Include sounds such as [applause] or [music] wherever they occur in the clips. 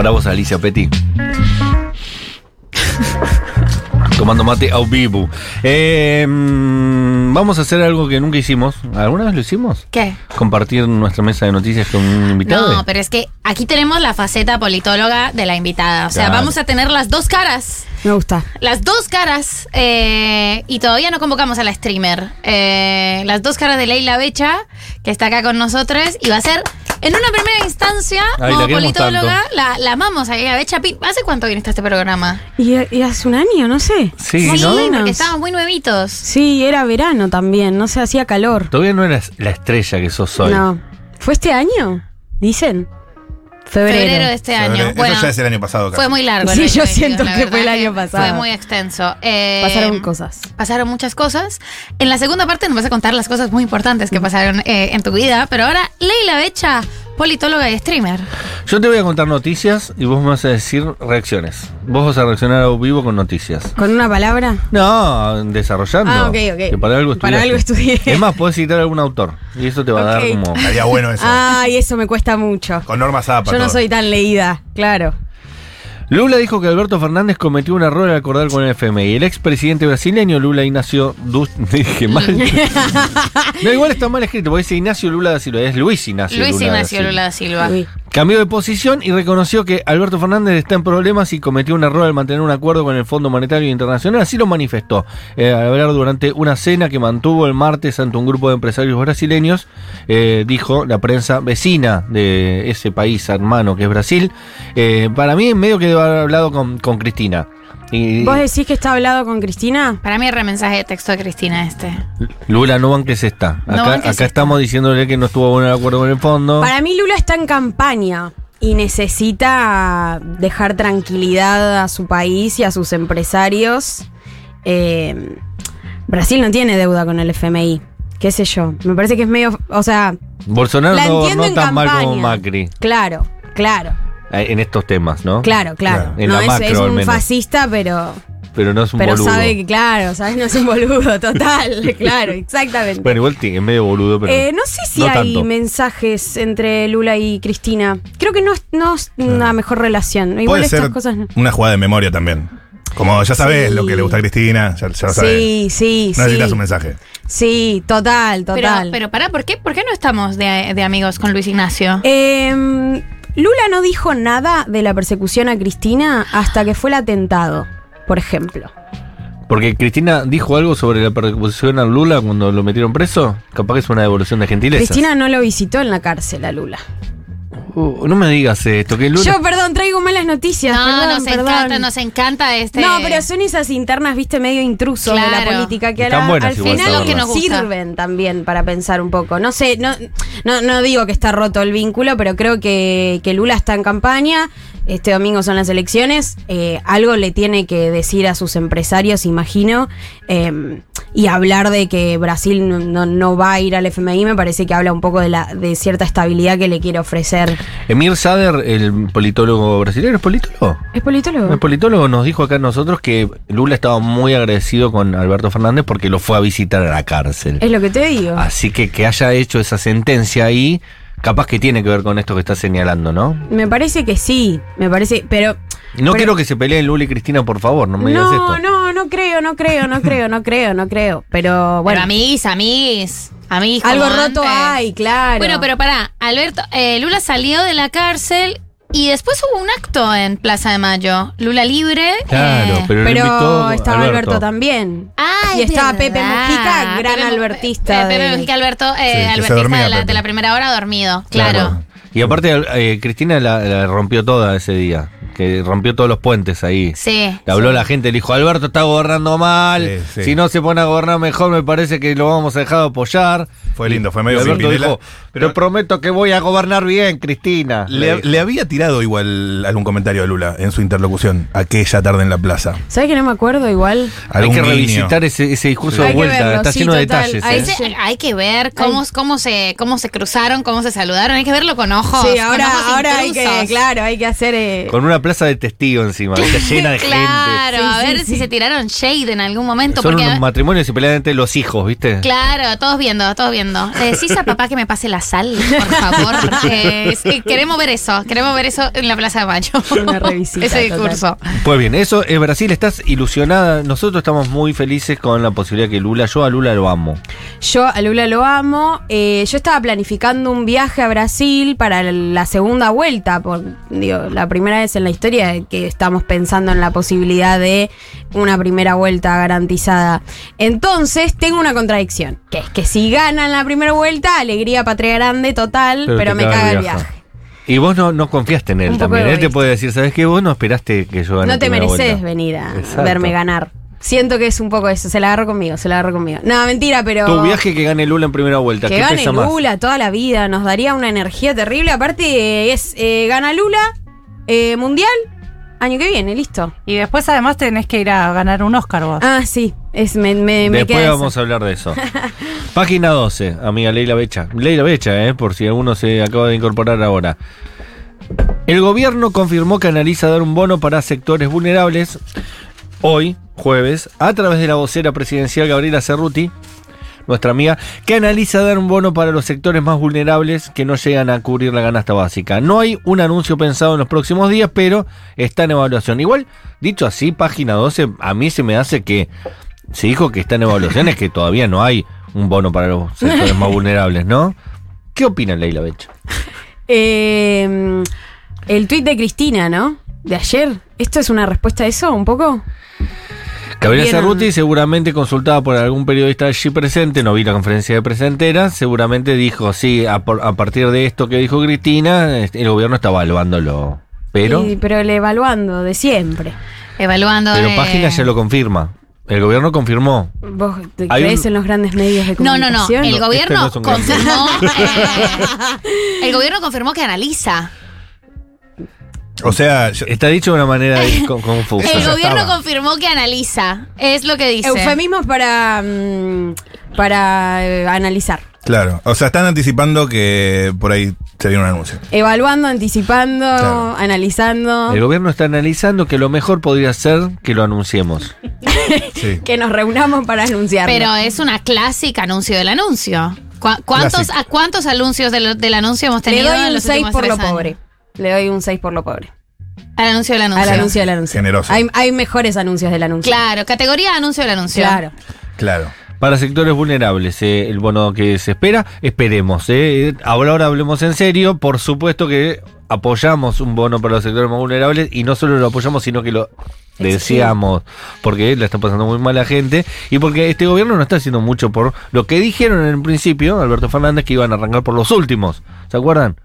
Para vos, Alicia Petty. [laughs] Tomando mate a vivo. Eh, mm, vamos a hacer algo que nunca hicimos. ¿Alguna vez lo hicimos? ¿Qué? Compartir nuestra mesa de noticias con un invitado. No, pero es que aquí tenemos la faceta politóloga de la invitada. O sea, Claro. vamos a tener las dos caras. Me gusta. Las dos caras. eh, y todavía no convocamos a la streamer. Eh, las dos caras de Leila Becha, que está acá con nosotros. Y va a ser, en una primera instancia, Ay, la como queremos politóloga, la, la amamos a. Pi- ¿Hace cuánto viniste a este programa? Y, y hace un año, no sé. Sí, Más ¿no? o menos. porque estábamos muy nuevitos. Sí, era verano también, no se hacía calor. Todavía no eras la estrella que sos hoy. No. ¿Fue este año? Dicen. Febrero. Febrero de este año. Bueno, Eso ya es el año pasado. Fue muy largo. Sí, yo 2022, siento que fue el año pasado. Fue muy extenso. Eh, Pasaron cosas. Pasaron muchas cosas. En la segunda parte nos vas a contar las cosas muy importantes que pasaron eh, en tu vida. Pero ahora, Leila Becha, politóloga y streamer. Yo te voy a contar noticias y vos me vas a decir reacciones. Vos vas a reaccionar a vivo con noticias. ¿Con una palabra? No, desarrollando. Ah, ok, ok. Que para algo Para estudiaste. algo estudié. Es más, podés citar a algún autor. Y eso te va a dar como. Estaría bueno eso. Ay, eso me cuesta mucho. Con Norma Zapa. Yo no todo. soy tan leída, claro. Lula dijo que Alberto Fernández cometió un error al acordar con el FMI. El expresidente brasileño Lula Ignacio Du- [laughs] dije mal. [laughs] no, igual está mal escrito, porque dice Ignacio Lula da Silva, es Luis Ignacio Luis Lula da Ignacio Silva. Lula da Silva. Cambió de posición y reconoció que Alberto Fernández está en problemas y cometió un error al mantener un acuerdo con el Fondo Monetario Internacional. Así lo manifestó eh, al hablar durante una cena que mantuvo el martes ante un grupo de empresarios brasileños. eh, dijo la prensa vecina de ese país hermano que es Brasil. Eh, para mí, medio que debe haber hablado con, con Cristina. Y ¿Vos decís que está hablado con Cristina? Para mí, el remensaje de texto de Cristina este. Lula, no banques esta. No Acá, acá esta. estamos diciéndole que no estuvo bueno el acuerdo con el fondo. Para mí Lula está en campaña y necesita dejar tranquilidad a su país y a sus empresarios. Eh, Brasil no tiene deuda con el FMI. ¿Qué sé yo? Me parece que es medio... O sea, Bolsonaro la no en tan mal como campaña. Macri claro, claro, en estos temas, ¿no? claro, claro. Claro. En no la es, macro, es al un menos. fascista, pero, Pero no es un pero boludo. sabe que, claro, ¿sabes? No es un boludo, total. [laughs] claro, exactamente. Bueno, igual es medio boludo, pero. Eh, no sé si no hay tanto. mensajes entre Lula y Cristina. Creo que no es, no es una mejor relación. Igual Puede estas ser cosas no. una jugada de memoria también. Como ya sabes Sí. lo que le gusta a Cristina, ya, ya lo sabes. Sí, sí, no necesitas sí. un mensaje. Sí, total, Pero, total. pero pará, ¿por qué, ¿por qué no estamos de, de amigos con Luis Ignacio? Em, Lula no dijo nada de la persecución a Cristina hasta que fue el atentado, por ejemplo. Porque Cristina dijo algo sobre la persecución a Lula cuando lo metieron preso. Capaz que es una devolución de gentileza. Cristina no lo visitó en la cárcel a Lula. Uh, no me digas esto, que Lula. Yo, perdón, traigo malas noticias. no, perdón, nos perdón. encanta, nos encanta este. No, pero son esas internas, viste, medio intrusos de la política que a Están la- buenas al final que nos sirven también para pensar un poco. No sé, no, no, no digo que está roto el vínculo, pero creo que, que Lula está en campaña. Este domingo son las elecciones. eh, algo le tiene que decir a sus empresarios, imagino. eh, y hablar de que Brasil no, no- no va a ir al FMI me parece que habla un poco de, la, de cierta estabilidad que le quiere ofrecer. Emir Sader, el politólogo brasileño, ¿es politólogo? ¿Es politólogo? El politólogo nos dijo acá a nosotros que Lula estaba muy agradecido con Alberto Fernández porque lo fue a visitar a la cárcel. Es lo que te digo. Así que que haya hecho esa sentencia ahí, capaz que tiene que ver con esto que está señalando, ¿no? Me parece que sí, me parece, pero No Pero- quiero que se peleen Lula y Cristina, por favor, no me digas no, esto. no, no creo, no creo, no creo, no creo, no creo. Pero Bueno, bueno, amiguis, amiguis. amiguis algo como roto antes. hay, claro. Bueno, pero pará, Alberto, eh, Lula salió de la cárcel y después hubo un acto en Plaza de Mayo. Lula libre. Claro, eh, pero, lo Pero invitó estaba Alberto, también. Ah, Y es estaba verdad. Pepe Mujica, gran Pepe albertista Pepe de- Mujica, Alberto, eh, Sí, albertista dormía, de, la, Pepe. de la primera hora dormido, claro. Y aparte, eh, Cristina la, la rompió toda ese día. Que rompió todos los puentes ahí. Sí. Le habló la gente, le dijo, Alberto está gobernando mal, Sí, sí. si no se pone a gobernar mejor me parece que lo vamos a dejar de apoyar. Fue lindo, fue Y medio Alberto dijo, pero- te prometo que voy a gobernar bien, Cristina. Le, había tirado igual algún comentario a Lula en su interlocución aquella tarde en la plaza. ¿Sabes que no me acuerdo igual? Hay que revisitar ese, ese discurso de vuelta, verlo, está sí, lleno de total. detalles. ¿eh? Hay que ver cómo, cómo, se, cómo se cruzaron, cómo se saludaron. Hay que verlo con ojos. sí, con ahora, ojos ahora hay que, claro, hay que hacer. eh, Con una plaza de testigos encima, [laughs] llena de Claro, Sí, a sí, ver sí. si se tiraron shade en algún momento. gente. Son porque, unos matrimonios y pelean entre los hijos, ¿viste? Claro, todos viendo, todos viendo. Le decís a papá que me pase la Casal, por favor. [laughs] Eh, queremos ver eso, queremos ver eso en la Plaza de Mayo. Una revisita, Ese total. discurso. Pues bien, eso es Brasil, estás ilusionada. Nosotros estamos muy felices con la posibilidad que Lula, yo a Lula lo amo. Yo a Lula lo amo. Eh, yo estaba planificando un viaje a Brasil para la segunda vuelta. Por, digo, la primera vez en la historia que estamos pensando en la posibilidad de una primera vuelta garantizada. Entonces, tengo una contradicción. Que es que si ganan la primera vuelta, alegría patria grande total, pero, me caga el viaje. Y vos no, no confiaste en él Un también. Él te puede decir, ¿sabes qué? Vos no esperaste que yo gane No te mereces vuelta". venir a Exacto. verme ganar. Siento que es un poco eso. Se la agarro conmigo, se la agarro conmigo. No, mentira, pero. Tu viaje que gane Lula en primera vuelta, Que ¿qué gane pesa más? Lula toda la vida, nos daría una energía terrible. Aparte, es eh, gana Lula, eh, mundial, año que viene, listo. Y después además tenés que ir a ganar un Oscar vos. Ah, sí, es, me, Después vamos a hablar de eso. [laughs] Página 12, amiga Leila Becha. Leila Becha, eh, por si alguno se acaba de incorporar ahora. El gobierno confirmó que analiza dar un bono para sectores vulnerables hoy, jueves, a través de la vocera presidencial Gabriela Cerruti, nuestra amiga, que analiza dar un bono para los sectores más vulnerables que no llegan a cubrir la canasta básica. No hay un anuncio pensado en los próximos días, pero está en evaluación. Igual, dicho así, página 12, a mí se me hace que se dijo que está en evaluación, es que todavía no hay un bono para los sectores más vulnerables, ¿no? ¿Qué opina Leila Becha? Eh, el tuit de Cristina, ¿no? De ayer. ¿Esto es una respuesta a eso, un poco? Gabriela Cerruti, seguramente consultada por algún periodista allí presente, no vi la conferencia de presentera, seguramente dijo, sí, a, por- a partir de esto que dijo Cristina, este, el gobierno está evaluándolo. Pero, Y- pero el evaluando, de siempre. Evaluando. pero página ya lo confirma. El gobierno confirmó. ¿Vos te crees un- en los grandes medios de No, no, no. comunicación? El No, gobierno este no es un gran- confirmó. eh, el gobierno confirmó que analiza. O sea, yo- Está dicho de una manera con- [laughs] confusa. El ya gobierno estaba. confirmó que analiza. Es lo que dice. Eufemismos para, mm, para eh, analizar. claro. O sea, están anticipando que por ahí se viene un anuncio. Evaluando, anticipando, Claro. analizando. El gobierno está analizando que lo mejor podría ser que lo anunciemos. [laughs] Sí. Que nos reunamos para anunciarlo. Pero es una clásica anuncio del anuncio. ¿Cu- ¿Cuántos. ¿A cuántos anuncios del, del anuncio hemos Le tenido doy en un los 6 últimos por lo tres años? pobre. Le doy un 6 por lo pobre. Al anuncio del anuncio. Al anuncio del anuncio. Generoso. Hay, hay mejores anuncios del anuncio. Claro, categoría anuncio del anuncio. Claro. Claro. Para sectores vulnerables, eh, el bono que se espera, esperemos. eh. Ahora, ahora hablemos en serio. Por supuesto que apoyamos un bono para los sectores más vulnerables y no solo lo apoyamos, sino que lo deseamos. Porque la está pasando muy mal la gente y porque este gobierno no está haciendo mucho por lo que dijeron en el principio, Alberto Fernández, que iban a arrancar por los últimos. ¿Se acuerdan?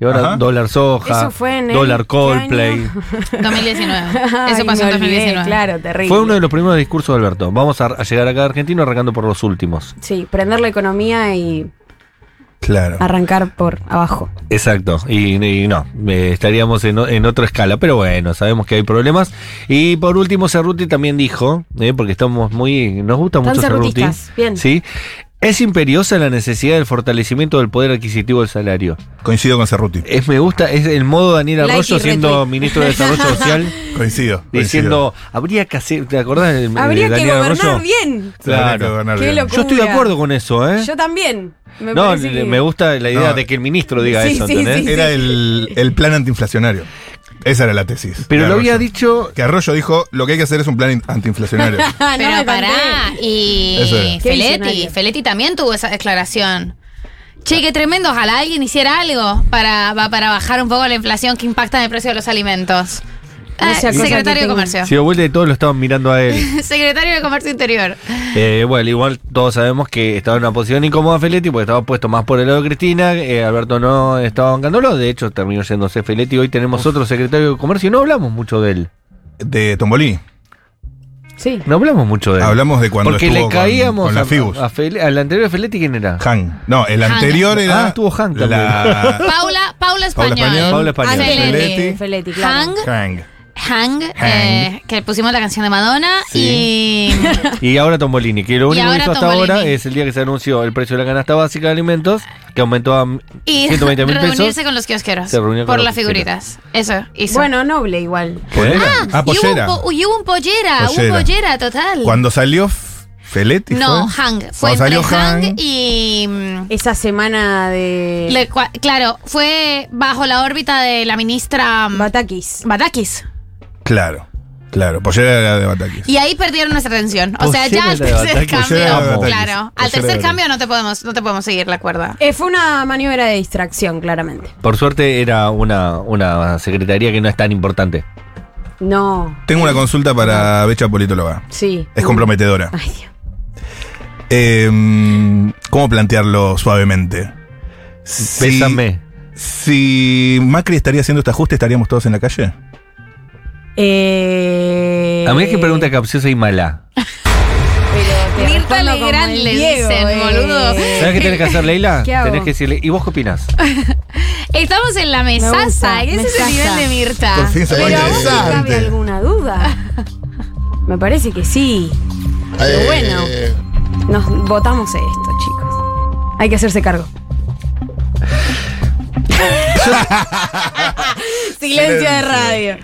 Y ahora Ajá. dólar soja, Eso fue en el- dólar ¿qué Coldplay. [laughs] año? 2019. Ay, Eso pasó en olvidé, 2019. Claro, terrible. Fue uno de los primeros discursos de Alberto. Vamos a, a llegar acá a Argentina arrancando por los últimos. Sí, prender la economía y Claro. arrancar por abajo. Exacto, y, y no, eh, estaríamos en, otra escala, pero bueno, sabemos que hay problemas. Y por último, Cerruti también dijo, eh, porque estamos muy, nos gusta Están mucho Cerruti, bien. ¿sí? Es imperiosa la necesidad del fortalecimiento del poder adquisitivo del salario. Coincido con Cerruti. Es, me gusta, es el modo Daniel Arroyo siendo retweet. ministro de Desarrollo [laughs] Social, Coincido. diciendo, habría que hacer, ¿te acordás de, de Habría que Daniel gobernar Arroyo? bien. Claro. Qué Yo estoy de acuerdo con eso, ¿eh? Yo también. Me no, que- me gusta la idea No. de que el ministro diga Sí, eso, sí, ¿entendés? sí, Era el, el plan antiinflacionario. Esa era la tesis. Pero lo había dicho Que Arroyo dijo, lo que hay que hacer es un plan in- antiinflacionario. [laughs] No Pero me pará, y Eso Feletti. Feletti también tuvo esa declaración. Che, qué tremendo, ojalá alguien hiciera algo para, para bajar un poco la inflación que impacta en el precio de los alimentos. Ah, secretario de Comercio. Si vuelta de todos lo estaban mirando a él. [laughs] Secretario de Comercio Interior. Eh, bueno, igual todos sabemos que estaba en una posición incómoda Feletti porque estaba puesto más por el lado de Cristina. eh, Alberto no estaba bancándolo. De hecho, terminó yéndose Feletti. Hoy tenemos otro secretario de Comercio y no hablamos mucho de él. De Tombolí. Sí. No hablamos mucho de él. Hablamos de cuando Porque estuvo le con- caíamos con la a, Fibus. a Fele- al anterior de Feletti. ¿Quién era? Han. No, el Han. anterior era. Ah, estuvo Han también. la- Paula, Paula Español. Español. Paula Español. Antes de Feletti. Feletti, claro. Hang, Hang. Hang, eh, que pusimos la canción de Madonna Sí. y [laughs] Y ahora Tombolini, que lo único que hizo hasta Tombolini. ahora es el día que se anunció el precio de la canasta básica de alimentos, que aumentó a y 120 mil reunirse pesos. con los kiosqueros Se reunió con por las figuritas. Eso hizo. Bueno, noble igual. ¿Pollera? Ah, y hubo, un pollera. po- y hubo un pollera, Pollera. un pollera total. Cuando salió Feletti No, fue. Hang. Fue Cuando entre salió Hang Hang. y. mm, Esa semana de le- claro, fue bajo la órbita de la ministra mm, Batakis. Batakis. Claro, claro. Pollera era de Batakis. Y ahí perdieron nuestra atención. O sea, ya al de tercer Batakis. cambio. De Batakis. Claro, al de tercer Batakis. cambio no te podemos, no te podemos seguir la cuerda. Eh, fue una maniobra de distracción, claramente. Por suerte era una, una secretaría que no es tan importante. No. Tengo una consulta para Becha Politóloga. Sí. Es comprometedora. Ay, Dios. Eh, ¿Cómo plantearlo suavemente? Si- Bésame. Si Macri estaría haciendo este ajuste, ¿estaríamos todos en la calle? Eh, A mí es que pregunta capciosa y mala. Mirta Legrand le dicen, eh. boludo. ¿Sabes qué tenés que hacer, Leila? [laughs] Tenés que decirle, ¿y vos qué opinás? [laughs] Estamos en la gusta, mesaza. Ese es el nivel de Mirta. Por fin se Pero a vos te cabe alguna duda. Me parece que sí. Pero bueno, nos votamos esto, chicos. Hay que hacerse cargo. [laughs] Silencio de radio.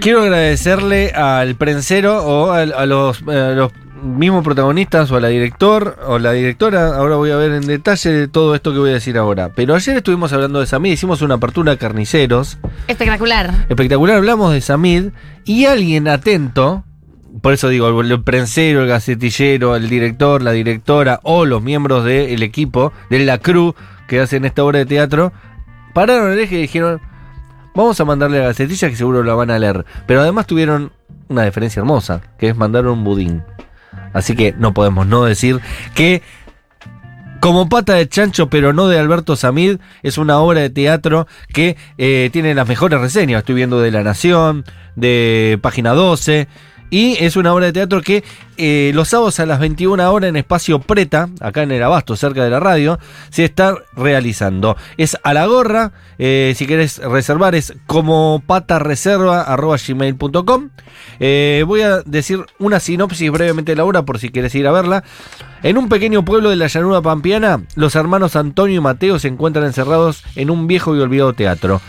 Quiero agradecerle al prensero o a, los, a los mismos protagonistas o a la director o la directora. Ahora voy a ver en detalle de todo esto que voy a decir ahora. Pero ayer estuvimos hablando de Samid, hicimos una apertura de carniceros. Espectacular. Espectacular, hablamos de Samid y alguien atento, por eso digo, el, el prensero, el gacetillero, el director, la directora o los miembros del equipo, de la crew que hacen esta obra de teatro, pararon el eje y dijeron, vamos a mandarle a la gacetilla que seguro la van a leer. Pero además tuvieron una diferencia hermosa, que es mandar un budín. Así que no podemos no decir que como pata de chancho, pero no de Alberto Samid, es una obra de teatro que eh, tiene las mejores reseñas. Estoy viendo de La Nación, de Página 12. Y es una obra de teatro que eh, los sábados a las 21 horas en Espacio Preta, acá en el Abasto, cerca de la radio, se está realizando. Es a la gorra, eh, si querés reservar es como patareserva.gmail.com. Eh, voy a decir una sinopsis brevemente de la obra por si querés ir a verla. En un pequeño pueblo de la llanura pampeana, los hermanos Antonio y Mateo se encuentran encerrados en un viejo y olvidado teatro.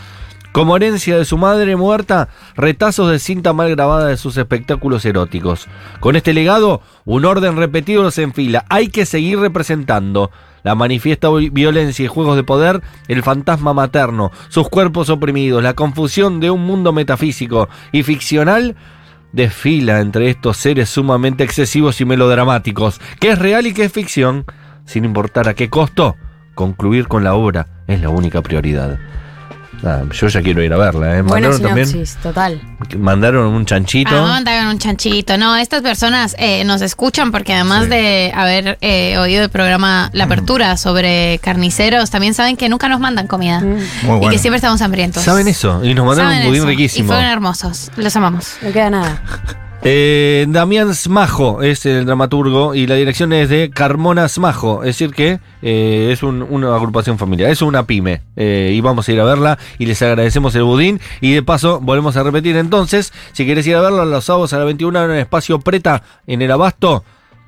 Como herencia de su madre muerta, retazos de cinta mal grabada de sus espectáculos eróticos. Con este legado, un orden repetido se enfila. Hay que seguir representando. La manifiesta vi- violencia y juegos de poder, el fantasma materno, sus cuerpos oprimidos, la confusión de un mundo metafísico y ficcional desfila entre estos seres sumamente excesivos y melodramáticos. ¿Qué es real y qué es ficción? Sin importar a qué costo, concluir con la obra es la única prioridad. Ah, yo ya quiero ir a verla, ¿eh? Buena Mandaron también. sinopsis, total. Mandaron un chanchito. Ah, mandaron un chanchito. No, estas personas eh, nos escuchan porque además Sí. de haber eh, oído el programa La Apertura sobre carniceros, también saben que nunca nos mandan comida. Mm, Muy Y bueno. que siempre estamos hambrientos. ¿Saben eso? Y nos mandaron un budín eso. riquísimo. Y fueron hermosos. Los amamos. no queda nada. Eh, Damián Smajo es el dramaturgo y la dirección es de Carmona Smajo, es decir que eh, es un- una agrupación familiar, es una pyme eh, y vamos a ir a verla y les agradecemos el budín y de paso volvemos a repetir entonces, si querés ir a verla los sábados a las 21 en el espacio Preta en el Abasto,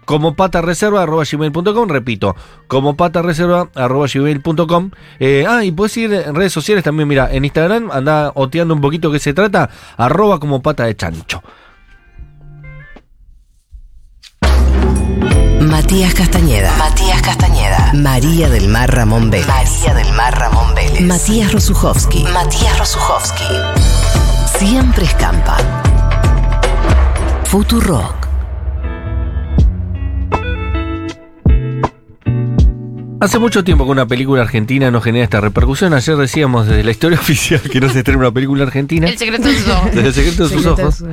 como patareserva.gmail.com, repito, como patareserva.gmail.com. Eh, ah, y puedes ir en redes sociales también, mira, en Instagram anda oteando un poquito que se trata, arroba como pata de chancho. Matías Castañeda. Matías Castañeda. María del Mar Ramón Vélez. María del Mar Ramón Vélez. Matías Rosuchowski. Matías Rosuchowski. Siempre escampa. Futurock. Hace mucho tiempo que una película argentina no genera esta repercusión. Ayer decíamos desde la historia [laughs] oficial que no se estrena una película argentina. El secreto de sus ojos. Desde el secreto de sus Secreto ojos.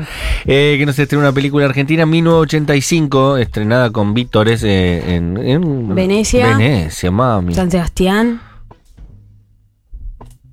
Eh, que no se estrena una película argentina. 1985, estrenada con Vítores eh, en, en Venecia. Venecia, mami. San Sebastián.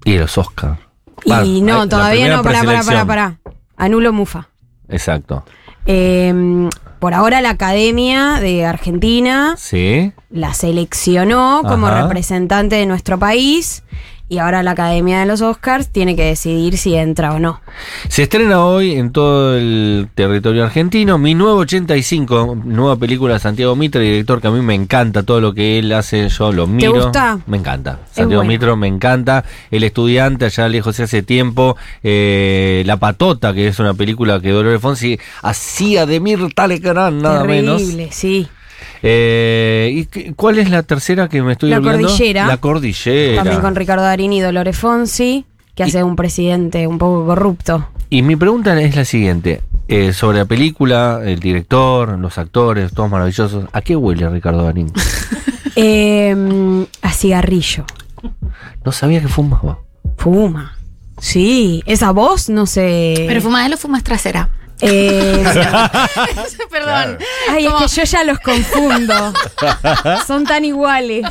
Y los Oscar. Y Ah, no, todavía no, pará, pará, pará, pará. Anulo Mufa. Exacto. Eh, por ahora la Academia de Argentina Sí. la seleccionó como Ajá. representante de nuestro país y ahora la Academia de los Oscars tiene que decidir si entra o no. Se estrena hoy en todo el territorio argentino. 1985, nueva película de Santiago Mitre, director que a mí me encanta todo lo que él hace, yo lo miro. gusta? Me encanta. Santiago bueno. Mitro me encanta. El estudiante, allá lejos hace tiempo. Eh, La Patota, que es una película que Dolores Fonsi hacía de Mirta Legrand, nada menos. Terrible, sí. Eh, ¿Y cuál es la tercera que me estoy La olvidando? Cordillera. La Cordillera. También con Ricardo Darín y Dolores Fonsi, que hace un presidente un poco corrupto. Y mi pregunta es la siguiente. eh, sobre la película, el director, los actores, todos maravillosos. ¿A qué huele Ricardo Darín? [laughs] Eh, a cigarrillo. No sabía que fumaba. Fuma. Sí, esa voz no sé. Pero fuma él o fumas trasera. Eh, [laughs] Perdón. ay, es que yo ya los confundo. [laughs] Son tan iguales.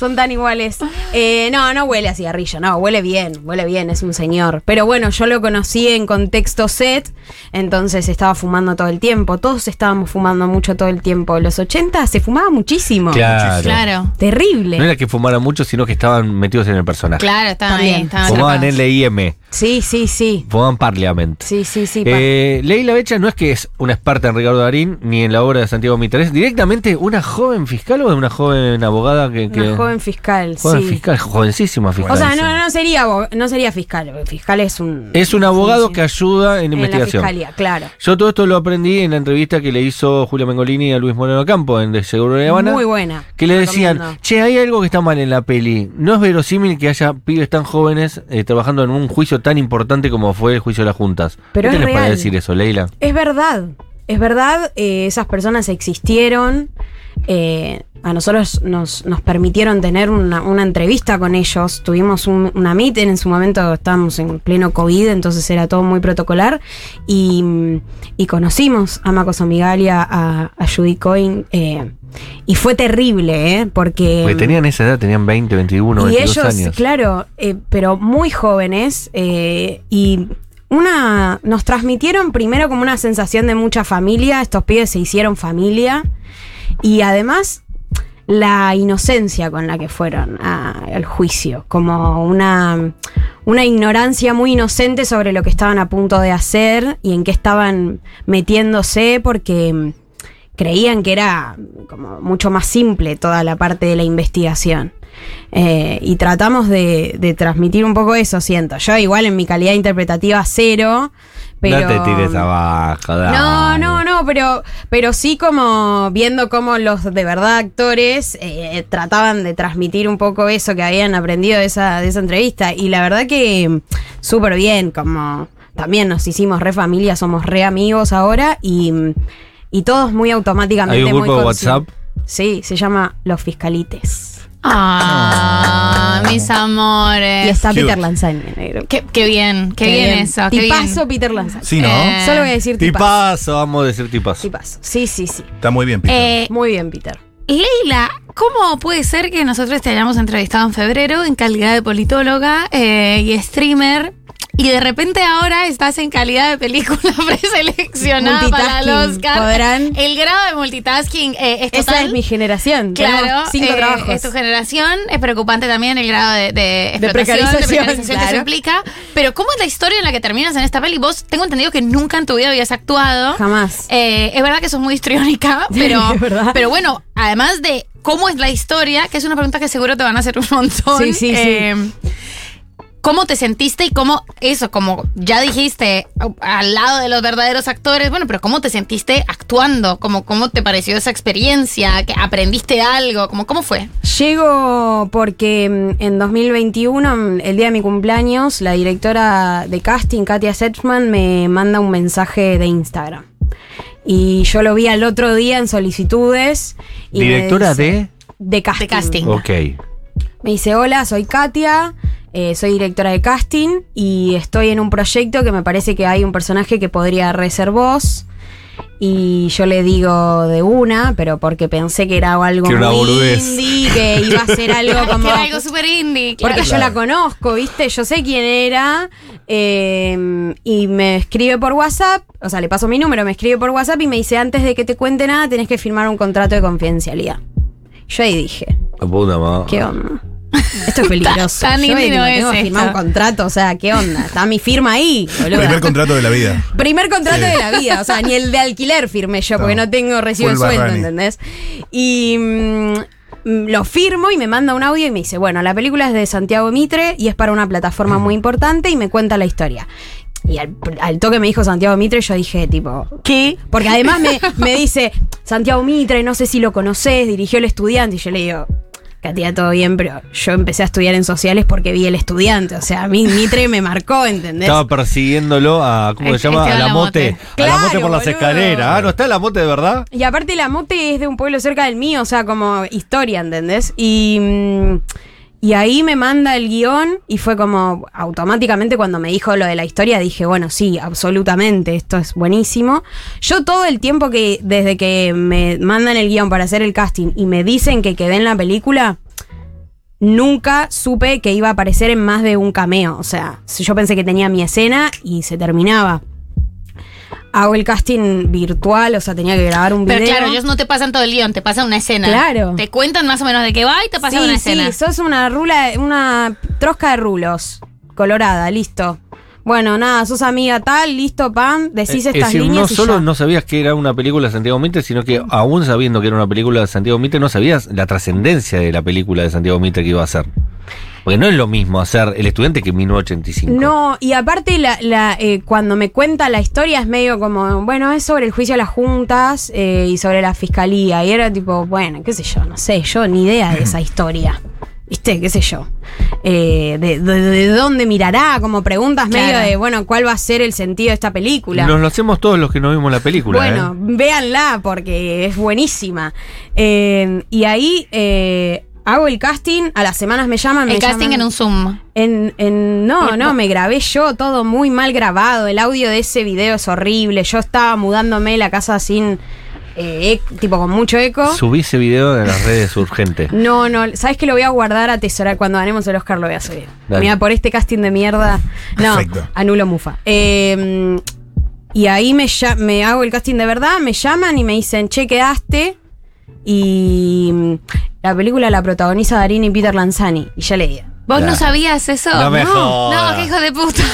Son tan iguales. Eh, no, no huele a cigarrillo, no, huele bien, huele bien, es un señor. Pero bueno, yo lo conocí en contexto set, entonces estaba fumando todo el tiempo. Todos estábamos fumando mucho todo el tiempo. Los 80 se fumaba muchísimo. Claro. Claro. Terrible. No era que fumaran mucho, sino que estaban metidos en el personaje. Claro, estaban También. ahí. Estaban Fumaban. LIM. Sí, sí, sí. Fumaban Parliament. Sí, sí, sí. Eh, Leila Becha no es que es una experta en Ricardo Darín ni en la obra de Santiago Mitre, es directamente una joven fiscal o una joven abogada que. que- Una joven fiscal, joven sí. fiscal, jovencísima fiscal. O sea, no, no sería no sería fiscal. Fiscal es un. Es un abogado sí, que ayuda en, en la investigación. fiscalía, claro. Yo todo esto lo aprendí en la entrevista que le hizo Julia Mengolini a Luis Moreno Campo en De Seguro de Habana. Muy buena. Que le decían, Recomiendo. che, hay algo que está mal en la peli. No es verosímil que haya pibes tan jóvenes eh, trabajando en un juicio tan importante como fue el juicio de las juntas. Pero ¿Qué es tenés para decir eso, Leila? Es verdad, es verdad, eh, esas personas existieron. Eh, a nosotros nos, nos permitieron tener una, una entrevista con ellos. Tuvimos un- una meet, en su momento estábamos en pleno COVID, entonces era todo muy protocolar. Y, y conocimos a Mako Somigalia, a, a Judy Coyne, eh, y fue terrible, ¿eh? Porque. Porque tenían esa edad, tenían 20, 21, y 22 ellos, años. claro, eh, pero muy jóvenes y una nos transmitieron primero como una sensación de mucha familia, estos pibes se hicieron familia y además la inocencia con la que fueron al juicio, como una, una ignorancia muy inocente sobre lo que estaban a punto de hacer y en qué estaban metiéndose porque mm, creían que era como mucho más simple toda la parte de la investigación. Eh, y tratamos de, de transmitir un poco eso, siento. Yo igual en mi calidad interpretativa cero, pero... No te tires abajo, dale. No, no, no, pero, pero sí como viendo cómo los de verdad actores eh, trataban de transmitir un poco eso que habían aprendido de esa, de esa entrevista. Y la verdad que mm, súper bien, como también nos hicimos re familia, somos re amigos ahora y, mm, y todos muy automáticamente. Hay un muy grupo de consci- WhatsApp. Sí, se llama Los Fiscalites. Ah, mis amores. Y está Cute. Peter Lanzani grupo. Qué, qué bien, qué, bien, eso. Qué bien. Tipazo Peter Lanzani. Sí, ¿no? Eh, Solo voy a decir tipazo. Tipazo, vamos a decir tipazo. Tipazo. Sí, sí, sí. Está muy bien, Peter. Eh, Muy bien, Peter. Leila, ¿cómo puede ser que nosotros te hayamos entrevistado en febrero en calidad de politóloga eh, y streamer? Y de repente ahora estás en calidad de película [laughs] preseleccionada para el Oscar. podrán. El grado de multitasking eh, es Esa total. es mi generación. Claro, Tenemos cinco eh, trabajos. es tu generación, es preocupante también el grado de, de explotación, precarización, que eso claro. implica. Pero ¿cómo es la historia en la que terminas en esta peli? Vos tengo entendido que nunca en tu vida habías actuado. Jamás. Eh, es verdad que sos muy histriónica, [laughs] pero, Es verdad. pero bueno, además de cómo es la historia, que es una pregunta que seguro te van a hacer un montón. Sí, sí, sí. ¿Cómo te sentiste y cómo, eso, como ya dijiste, al lado de los verdaderos actores, bueno, pero cómo te sentiste actuando? ¿Cómo, cómo te pareció esa experiencia? ¿Que ¿Aprendiste algo? ¿Cómo, ¿Cómo fue? Llego porque mm, en 2021, mm, el día de mi cumpleaños, la directora de casting, Katia Setchman, me manda un mensaje de Instagram. Y yo lo vi al otro día en solicitudes. Y Directora dice- de. De casting. De casting. Ok. Me dice, hola, soy Katia, eh, soy directora de casting y estoy en un proyecto que me parece que hay un personaje que podría re ser vos. Y yo le digo de una, pero porque pensé que era algo Que muy boludez. indie, que iba a ser algo [laughs] como... Que era algo súper indie. claro. Porque yo la conozco, ¿viste? Yo sé quién era. eh, y me escribe por WhatsApp. O sea, le paso mi número, me escribe por WhatsApp y me dice: Antes de que te cuente nada, tenés que firmar un contrato de confidencialidad. Yo ahí dije: La puta madre. ¿Qué onda? [laughs] Esto es peligroso. Tan Yo tengo es que firmar esto. un contrato, o sea, ¿qué onda? Está mi firma ahí, boluda. Primer contrato de la vida. [laughs] Primer contrato Sí. de la vida, o sea, ni el de alquiler firmé yo, porque No. no tengo recibo de Full sueldo, Barrani. ¿entendés? Y mm, mm, lo firmo y me manda un audio y me dice, bueno, la película es de Santiago Mitre y es para una plataforma muy importante y me cuenta la historia. Y al, al toque me dijo Santiago Mitre, yo dije, tipo, ¿qué? Porque además me, me dice, Santiago Mitre, no sé si lo conoces, dirigió el estudiante. Y yo le digo, Katia, todo bien, pero yo empecé a estudiar en sociales porque vi el estudiante. O sea, a mí Mitre me marcó, ¿entendés? Estaba persiguiéndolo a, ¿cómo se Este- llama? A la mote. A la mote por las escaleras. Ah, ¿no está la mote de verdad? Y aparte la mote es de un pueblo cerca del mío, o sea, como historia, ¿entendés? Y, mm, y ahí me manda el guion y fue como automáticamente cuando me dijo lo de la historia dije, bueno, sí, absolutamente, esto es buenísimo. Yo todo el tiempo que, desde que me mandan el guion para hacer el casting y me dicen que quedé en la película, nunca supe que iba a aparecer en más de un cameo. O sea, yo pensé que tenía mi escena y se terminaba. Hago el casting virtual, o sea, tenía que grabar un video. Pero claro, ellos no te pasan todo el guion, te pasan una escena. Claro. Te cuentan más o menos de qué va y te pasan sí, una escena. Sí, sos una rula, una trosca de rulos. Colorada, listo. Bueno, nada, sos amiga tal, listo, pam, decís Eh, es estas decir, líneas. no y solo ya. no sabías que era una película de Santiago Mitre, sino que aún sabiendo que era una película de Santiago Mitre, no sabías la trascendencia de la película de Santiago Mitre que iba a hacer. Porque no es lo mismo hacer El Estudiante que 1985. No, y aparte la, la, eh, cuando me cuenta la historia es medio como, bueno, es sobre el juicio a las juntas eh, y sobre la fiscalía. Y era tipo, bueno, qué sé yo, no sé, yo ni idea de esa historia. ¿Viste? ¿Qué sé yo? Eh, de, de- de dónde mirará? Como preguntas medio de, bueno, ¿cuál va a ser el sentido de esta película? Nos lo hacemos todos los que no vimos la película. Bueno, ¿eh? véanla porque es buenísima. Eh, y ahí eh, hago el casting, a las semanas me llaman. el casting llaman- en un Zoom. en, en- no, no, me grabé yo, todo muy mal grabado. El audio de ese video es horrible. Yo estaba mudándome la casa sin. eh, tipo con mucho eco. Subí ese video en las redes urgente. [laughs] No, no, ¿sabes que lo voy a guardar, atesorar? Cuando ganemos el Oscar lo voy a subir. Dale. Mira, por este casting de mierda. No, Perfecto. anulo mufa. Eh, y ahí me, me hago el casting de verdad, me llaman y me dicen, che, quedaste. Y mm, la película la protagoniza Darín y Peter Lanzani. Y ya le dije. ¿Vos no sabías eso? No me no, no, qué hijo de puta. [laughs]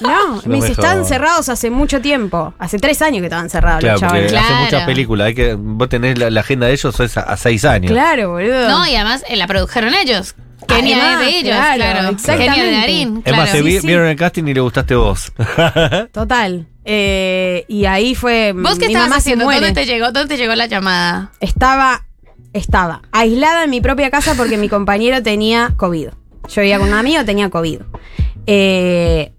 No, me me dice, están cerrados hace mucho tiempo. Hace tres años que estaban cerrados Claro, los chavales. Claro. hace muchas películas. Hay que, vos tenés la, la agenda de ellos es a, a seis años. Claro, boludo. No, y además eh, la produjeron ellos. Además, es de ellos, claro, claro. exactamente. Kenia de Darín, Es más, vi- sí. vieron el casting y le gustaste vos. [laughs] Total. Eh, y ahí fue. ¿Vos qué mi estabas mamá se haciendo? muere. ¿Dónde te llegó? ¿Dónde te llegó la llamada? Estaba, estaba aislada en mi propia casa porque mi [laughs] compañero tenía COVID. Yo vivía con un amigo, tenía COVID. Eh,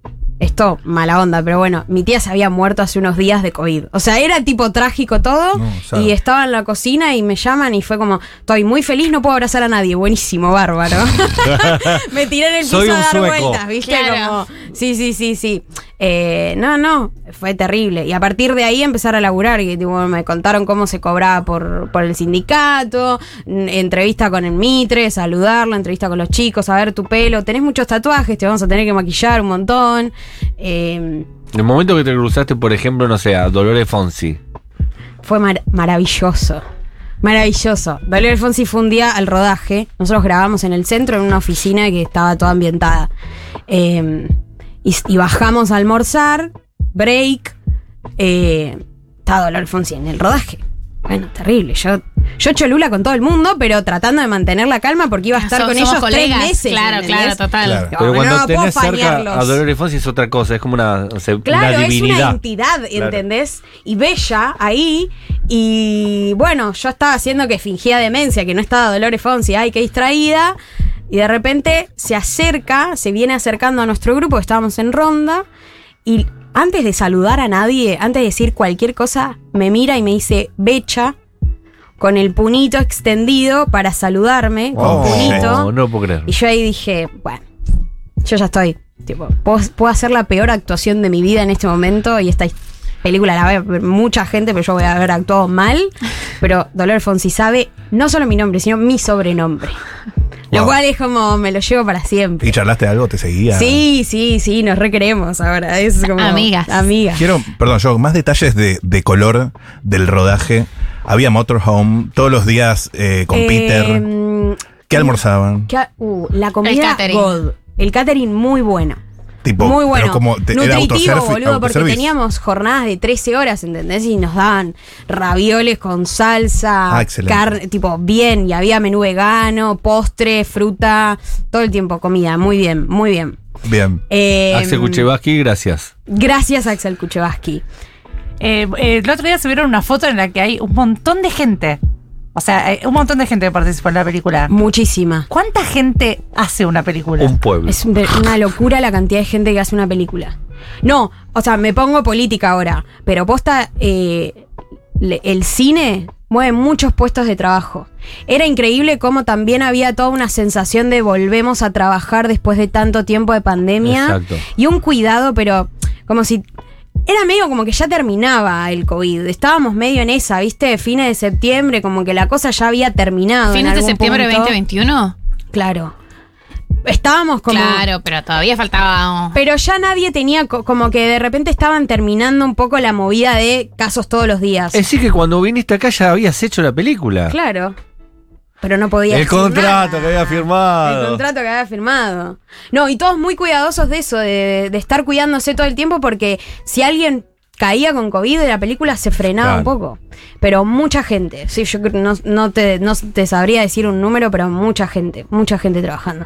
esto, mala onda, pero bueno, mi tía se había muerto hace unos días de COVID. O sea, era tipo trágico todo. No, y estaba en la cocina y me llaman y fue como, estoy muy feliz, no puedo abrazar a nadie. Buenísimo, bárbaro. [laughs] [laughs] me tiré en el piso Soy a dar sueco. vueltas, ¿viste? Claro. Como, sí, sí, sí, sí. Eh, no, no, fue terrible. Y a partir de ahí empezar a laburar. Y tipo, me contaron cómo se cobraba por, por el sindicato, entrevista con el Mitre, saludarlo, entrevista con los chicos, a ver tu pelo. Tenés muchos tatuajes, te vamos a tener que maquillar un montón. Eh, El momento que te cruzaste, por ejemplo, no sé, a Dolores Fonsi. fue mar- maravilloso. Maravilloso. Valeria Alfonsi fue un día al rodaje. Nosotros grabamos en el centro, en una oficina que estaba toda ambientada. Eh, y, y bajamos a almorzar, break. Eh, estaba Dolores Fonsi en el rodaje. Bueno, terrible. Yo, yo cholula con todo el mundo, pero tratando de mantener la calma porque iba a estar Som- con ellos colegas. tres meses. Claro, ¿entendés? claro, total. Claro. Pero no, cuando no puedo tenés cerca fallarlos. a Dolores Fonsi es otra cosa, es como una, o sea, Claro, una es una divinidad. entidad, Claro. ¿entendés? Y bella ahí. Y bueno, yo estaba haciendo que fingía demencia, que no estaba Dolores Fonsi, ay, qué distraída. Y de repente se acerca, se viene acercando a nuestro grupo, estábamos en ronda. Y antes de saludar a nadie, antes de decir cualquier cosa, me mira y me dice, Becha, con el punito extendido para saludarme, con Oh, punito. no, no puedo creer. Y yo ahí dije, bueno, yo ya estoy. Tipo, puedo, puedo hacer la peor actuación de mi vida en este momento y esta película la va a ver mucha gente, pero yo voy a haber actuado mal. Pero Dolores Fonsi sabe no solo mi nombre, sino mi sobrenombre. Lo Wow. cual es como me lo llevo para siempre. ¿Y charlaste algo? ¿Te seguía? Sí, sí, sí, nos recreemos ahora. Es como. Amigas. Amigas. Quiero, perdón, yo, más detalles de, de color del rodaje. Había motorhome todos los días eh, con Eh, Peter. ¿Qué almorzaban? ¿qué- uh, la comida catering. God. El catering muy bueno. Tipo, Muy bueno. pero como te- Nutritivo, boludo, porque teníamos jornadas de 13 horas, ¿entendés? Y nos daban ravioles con salsa, Ah, carne, tipo, bien. Y había menú vegano, postre, fruta, todo el tiempo comida. Muy bien, muy bien. Bien. Eh, Axel Kuchevaski, gracias. Gracias, Axel Kuchevaski. Eh, eh, el otro día subieron una foto en la que hay un montón de gente. O sea, hay un montón de gente que participó en la película. Muchísima. ¿Cuánta gente hace una película? Un pueblo. Es un- una locura la cantidad de gente que hace una película. No, o sea, me pongo política ahora, pero posta, eh, le- el cine mueve muchos puestos de trabajo. Era increíble cómo también había toda una sensación de volvemos a trabajar después de tanto tiempo de pandemia. Exacto. Y un cuidado, pero como si... Era medio como que ya terminaba el COVID. Estábamos medio en esa, ¿viste? Fines de septiembre, como que la cosa ya había terminado. en Fines de septiembre de punto. 2021. Claro. Estábamos como... Claro, pero todavía faltaba. Pero ya nadie tenía, co- como que de repente estaban terminando un poco la movida de casos todos los días. Es decir, que cuando viniste acá ya habías hecho la película. Claro. Pero no podía El contrato nada. que había firmado. El contrato que había firmado. No, y todos muy cuidadosos de eso, de, de estar cuidándose todo el tiempo, porque si alguien caía con COVID, la película se frenaba Claro. un poco. Pero mucha gente. Sí, yo creo- no, no, te, no te sabría decir un número, pero mucha gente, mucha gente trabajando.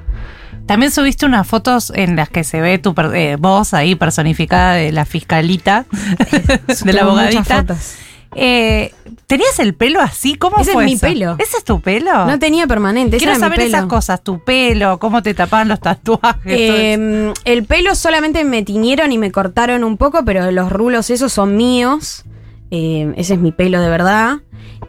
También subiste unas fotos en las que se ve tu per- eh, voz ahí personificada de la fiscalita, [laughs] de la muchas abogadita. fotos. Eh, ¿Tenías el pelo así? ¿Cómo Ese fue es mi eso? pelo. ¿Ese es tu pelo? No tenía permanente, ese Quiero era mi saber pelo. esas cosas, tu pelo, cómo te tapaban los tatuajes. Eh, el pelo solamente me tiñeron y me cortaron un poco, pero los rulos esos son míos. Eh, ese es mi pelo de verdad.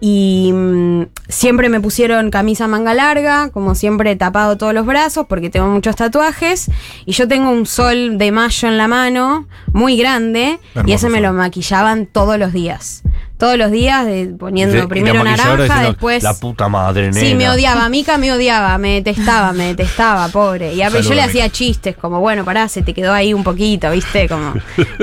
Y mm, siempre me pusieron camisa manga larga, como siempre he tapado todos los brazos porque tengo muchos tatuajes. Y yo tengo un sol de mayo en la mano, muy grande, y ese me lo maquillaban todos los días. Todos los días, de- poniendo primero naranja, diciendo, después... La puta madre, nena. Sí, me odiaba, Mica me odiaba, me detestaba, me detestaba, pobre. Y a yo le hacía chistes, como, bueno, pará, se te quedó ahí un poquito, ¿viste? Como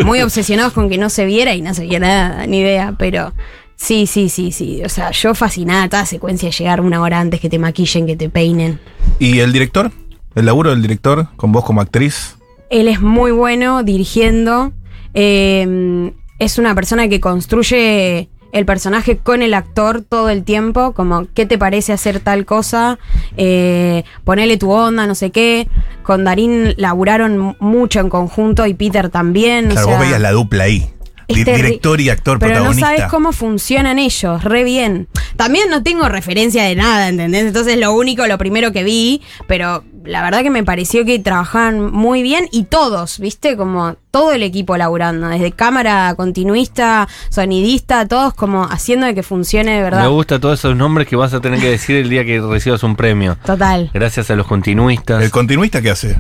muy obsesionados con que no se viera y no se veía nada, ni idea, pero sí, sí, sí, sí. O sea, yo fascinada toda la secuencia de llegar una hora antes que te maquillen, que te peinen. ¿Y el director? ¿El laburo del director con vos como actriz? Él es muy bueno dirigiendo. eh, es una persona que construye el personaje con el actor todo el tiempo, como qué te parece hacer tal cosa, eh, ponele tu onda, no sé qué. Con Darín laburaron mucho en conjunto y Peter también. o Claro, sea, vos veías la dupla ahí. Di- director y actor Pero no protagonista. sabes cómo funcionan ellos, re bien. También no tengo referencia de nada, ¿entendés? Entonces lo único, lo primero que vi, pero la verdad que me pareció que trabajaban muy bien y todos, ¿viste? Como todo el equipo laburando, desde cámara, continuista, sonidista, todos como haciendo de que funcione de verdad. Me gusta todos esos nombres que vas a tener que decir el día que recibas un premio. Total. Gracias a los continuistas. ¿El continuista qué hace?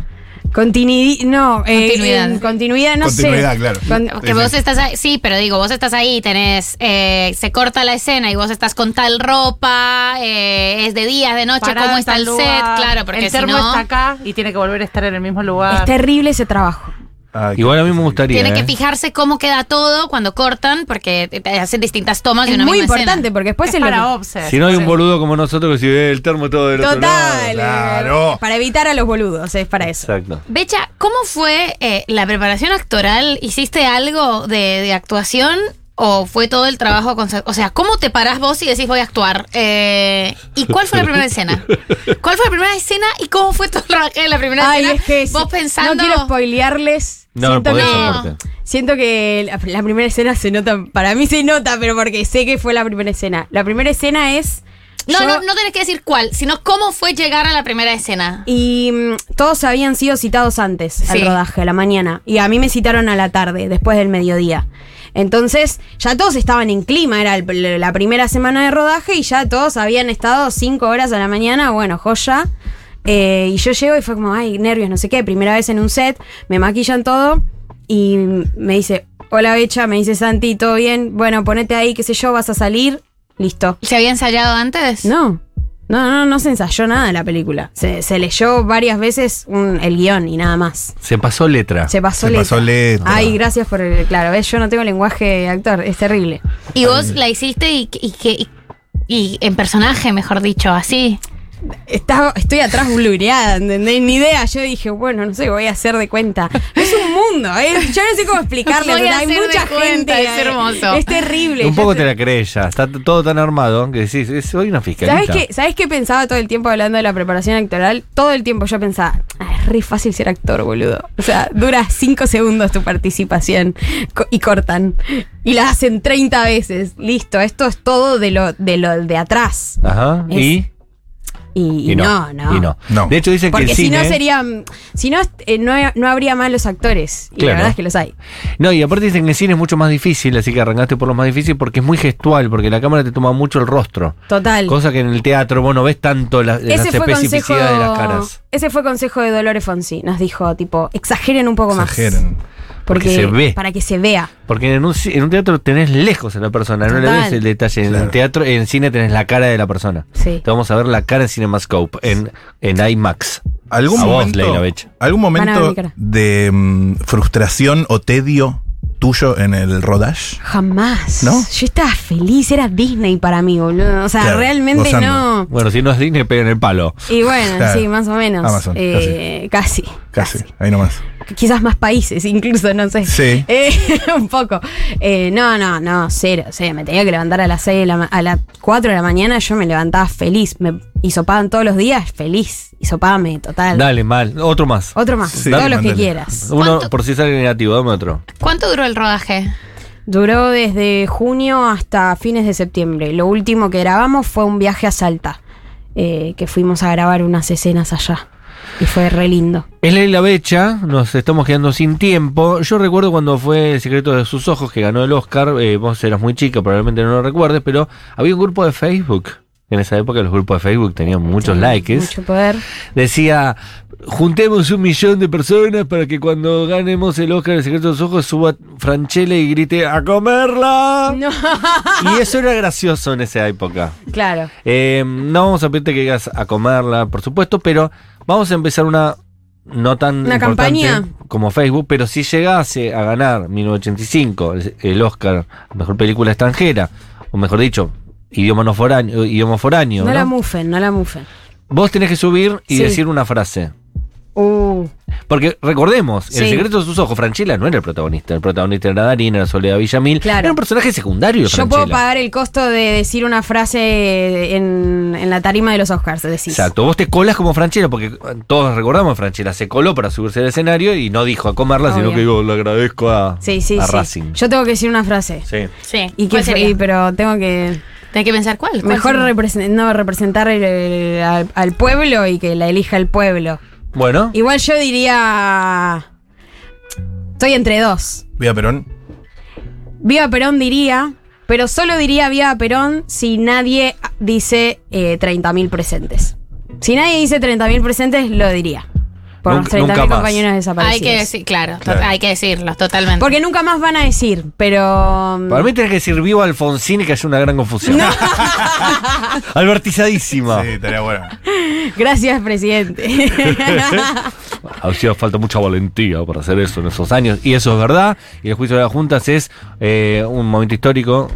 Continuidad, no, eh, Continuidad. en continuidad no Continuidad, sé. claro. Con- Que vos estás ahí, sí, pero digo, vos estás ahí, tenés, eh, se corta la escena y vos estás con tal ropa, eh, es de día, de noche, Pará cómo está el lugar, set, claro, porque el si termo no, está acá y tiene que volver a estar en el mismo lugar. es terrible ese trabajo. Ay, Igual a mí me gustaría. tiene que ¿eh? fijarse cómo queda todo cuando cortan, porque hacen distintas tomas de Es una muy misma importante escena. porque después es se lo para Obses. Si no hay un boludo como nosotros que si ve el termo todo del otro lado. Total. claro. Para evitar a los boludos, es para eso. Exacto. Becha, ¿cómo fue eh, la preparación actoral? ¿Hiciste algo de, de actuación? ¿O fue todo el trabajo? con- o sea, ¿cómo te parás vos y decís voy a actuar? Eh, ¿Y cuál fue la primera escena? ¿Cuál fue la primera escena y cómo fue todo el rodaje de la primera Ay, escena? es que vos pensando... no quiero spoilearles. No, no siento, podés, que, siento que la, la primera escena se nota, para mí se nota, pero porque sé que fue la primera escena. La primera escena es No, yo- no, no tenés que decir cuál, sino cómo fue llegar a la primera escena. y mm, todos habían sido citados antes al Sí. rodaje, a la mañana, y a mí me citaron a la tarde, después del mediodía. Entonces, ya todos estaban en clima, era el- la primera semana de rodaje y ya todos habían estado cinco horas a la mañana, bueno, joya. Eh, y yo llego y fue como, ay, nervios, no sé qué, primera vez en un set, me maquillan todo y me dice, hola Becha, me dice Santi, ¿todo bien? Bueno, ponete ahí, qué sé yo, vas a salir, listo. ¿Se había ensayado antes? No, no, no, no se ensayó nada la película. Se, se leyó varias veces un- el guion y nada más. Se pasó letra. Se pasó Se letra. pasó letra. Ay, gracias por el. Claro, ves, yo no tengo lenguaje de actor, es terrible. Y vos la hiciste y, y- y en personaje, mejor dicho, así. Estaba, estoy atrás blureada, ¿entendés? Ni idea. Yo dije, bueno, no sé, voy a hacer de cuenta. Es un mundo, ¿eh? Yo no sé cómo explicarle. Voy a Hay hacer de mucha cuenta, gente. es hermoso. Es terrible. Un poco te la crees ya. Está todo tan armado que decís, "Es- soy una fiscalita. ¿Sabes qué, ¿Sabes qué pensaba todo el tiempo hablando de la preparación actoral? Todo el tiempo yo pensaba, "Ah, es re fácil ser actor, boludo. O sea, dura cinco segundos tu participación y cortan. Y la hacen 30 veces. Listo, esto es todo de lo de, lo de atrás. Ajá. Es- Y, Y, y no, no. Y no. No. De hecho, dicen que el si cine. no sería. Si no, eh, no, no habría malos actores. Y Claro. la verdad es que los hay. No, y aparte dicen que el cine es mucho más difícil, así que arrancaste por lo más difícil porque es muy gestual, porque la cámara te toma mucho el rostro. Total. Cosa que en el teatro vos no ves tanto la, las ese fue consejo. especificidades de las caras. Ese fue consejo de Dolores Fonsi. Nos dijo, tipo, exageren un poco más. Exageren. Porque, Porque se ve. Para que se vea. Porque en un, en teatro tenés lejos a la persona, no le ves el detalle. En Claro. el teatro, en cine tenés la cara de la persona. Sí. Te vamos a ver la cara en CinemaScope, en, en IMAX. ¿Algún A vos, momento. ¿algún momento de mm, frustración o tedio tuyo en el rodage? Jamás. ¿No? Yo estaba feliz, era Disney para mí, boludo. O sea, Claro, realmente gozando. no. Bueno, si no es Disney, pega en el palo. Y bueno, Claro. sí, más o menos. Amazon, Eh, casi. Casi, ahí nomás. Quizás más países, incluso, no sé. Sí. Eh, [laughs] un poco. Eh, no, no, no, cero. O sea, me tenía que levantar a las 6 de la a las 4 de la mañana, yo me levantaba feliz. Me hisopaban todos los días, feliz. Hisopame, total. Dale, mal. Otro más. Otro más, Sí, todos los que quieras. Uno ¿Cuánto? por si sale negativo, dame otro. ¿Cuánto duró el rodaje? Duró desde junio hasta fines de septiembre. Lo último que grabamos fue un viaje a Salta, eh, que fuimos a grabar unas escenas allá. Y fue re lindo. Es Leila Becha, nos estamos quedando sin tiempo. Yo recuerdo cuando fue El secreto de sus ojos que ganó el Oscar, eh, vos eras muy chica, probablemente no lo recuerdes, pero había un grupo de Facebook. En esa época los grupos de Facebook tenían muchos likes. Mucho poder. Decía, juntemos un millón de personas para que cuando ganemos el Oscar El secreto de sus ojos suba Franchella y grite ¡A comerla! No. Y eso era gracioso en esa época. claro. Eh, no vamos a pedirte que llegas a comerla, por supuesto, pero vamos a empezar una no tan ¿Una importante campaña? como Facebook, pero si llegase a ganar 1985 el, el Oscar mejor película extranjera, o mejor dicho, idioma no foráneo, idioma foráneo, No, ¿no? la mufen, no la mufen. vos tenés que subir y Sí. decir una frase. Uh, Porque recordemos, El secreto de sus ojos, Franchella no era el protagonista, el protagonista era Darín, era Soledad Villamil, Claro. era un personaje secundario yo puedo pagar el costo de decir una frase en, en la tarima de los Oscars, decís. Exacto, vos te colas como Franchella, porque todos recordamos a Franchella, se coló para subirse al escenario y no dijo a comerla, sino que digo, le agradezco a, Sí, sí, a sí. Racing. Yo tengo que decir una frase. Sí. Sí. Y que ¿Cuál sería? y- pero tengo que Tenés que pensar cuál. cuál mejor no, representar el- el- al, al pueblo y que la elija el pueblo. Bueno, Igual yo diría. Estoy entre dos. Viva Perón. Viva Perón diría, pero solo diría Viva Perón si nadie dice eh, 30.000 presentes. Si nadie dice 30.000 presentes, lo diría. Por Nunca- los nunca 30.000 más. compañeros desaparecidos. Hay que decir, claro, to- hay que decirlo, totalmente. Porque nunca más van a decir, pero. para mí tenés que decir vivo Alfonsín y que haya una gran confusión. [laughs] Albertizadísima. Sí, estaría bueno. [laughs] Gracias, presidente. [laughs] Hacía falta mucha valentía para hacer eso en esos años. Y eso es verdad. Y el juicio de las juntas es eh, un momento histórico.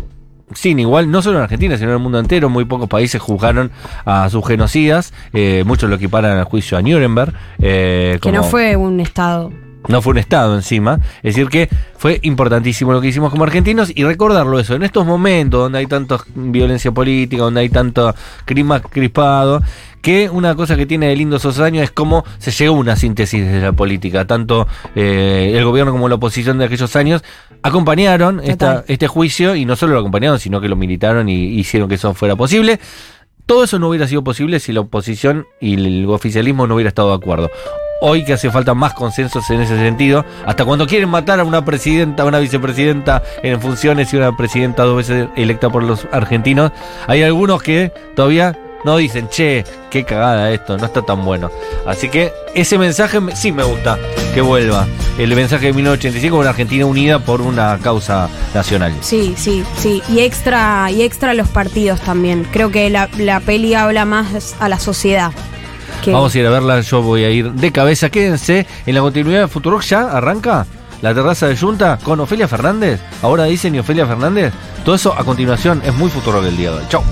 Sin igual, no solo en Argentina, sino en el mundo entero, muy pocos países juzgaron a sus genocidas, eh, muchos lo equiparan al juicio a Nuremberg. eh, que no fue un estado. No fue un Estado encima. Es decir, que fue importantísimo lo que hicimos como argentinos y recordarlo eso. En estos momentos donde hay tanta violencia política, donde hay tanto clima crispado, que una cosa que tiene de lindo esos años es cómo se llegó a una síntesis de la política. Tanto eh, el gobierno como la oposición de aquellos años acompañaron esta- este juicio y no solo lo acompañaron, sino que lo militaron y hicieron que eso fuera posible. Todo eso no hubiera sido posible si la oposición y el oficialismo no hubiera estado de acuerdo. Hoy que hace falta más consensos en ese sentido, hasta cuando quieren matar a una presidenta, a una vicepresidenta en funciones y una presidenta dos veces electa por los argentinos, hay algunos que todavía no dicen, che, qué cagada esto, no está tan bueno. Así que ese mensaje me- sí me gusta que vuelva. El mensaje de 1985 una Argentina unida por una causa nacional. Sí, sí, sí. Y extra, y extra los partidos también. Creo que la, la peli habla más a la sociedad. Que Vamos a ir a verla, yo voy a ir de cabeza. Quédense en la continuidad de Futurock ya arranca la terraza de Junta con Ofelia Fernández. Ahora dicen y Ofelia Fernández. Todo eso a continuación es muy Futurock el día de hoy. Chau.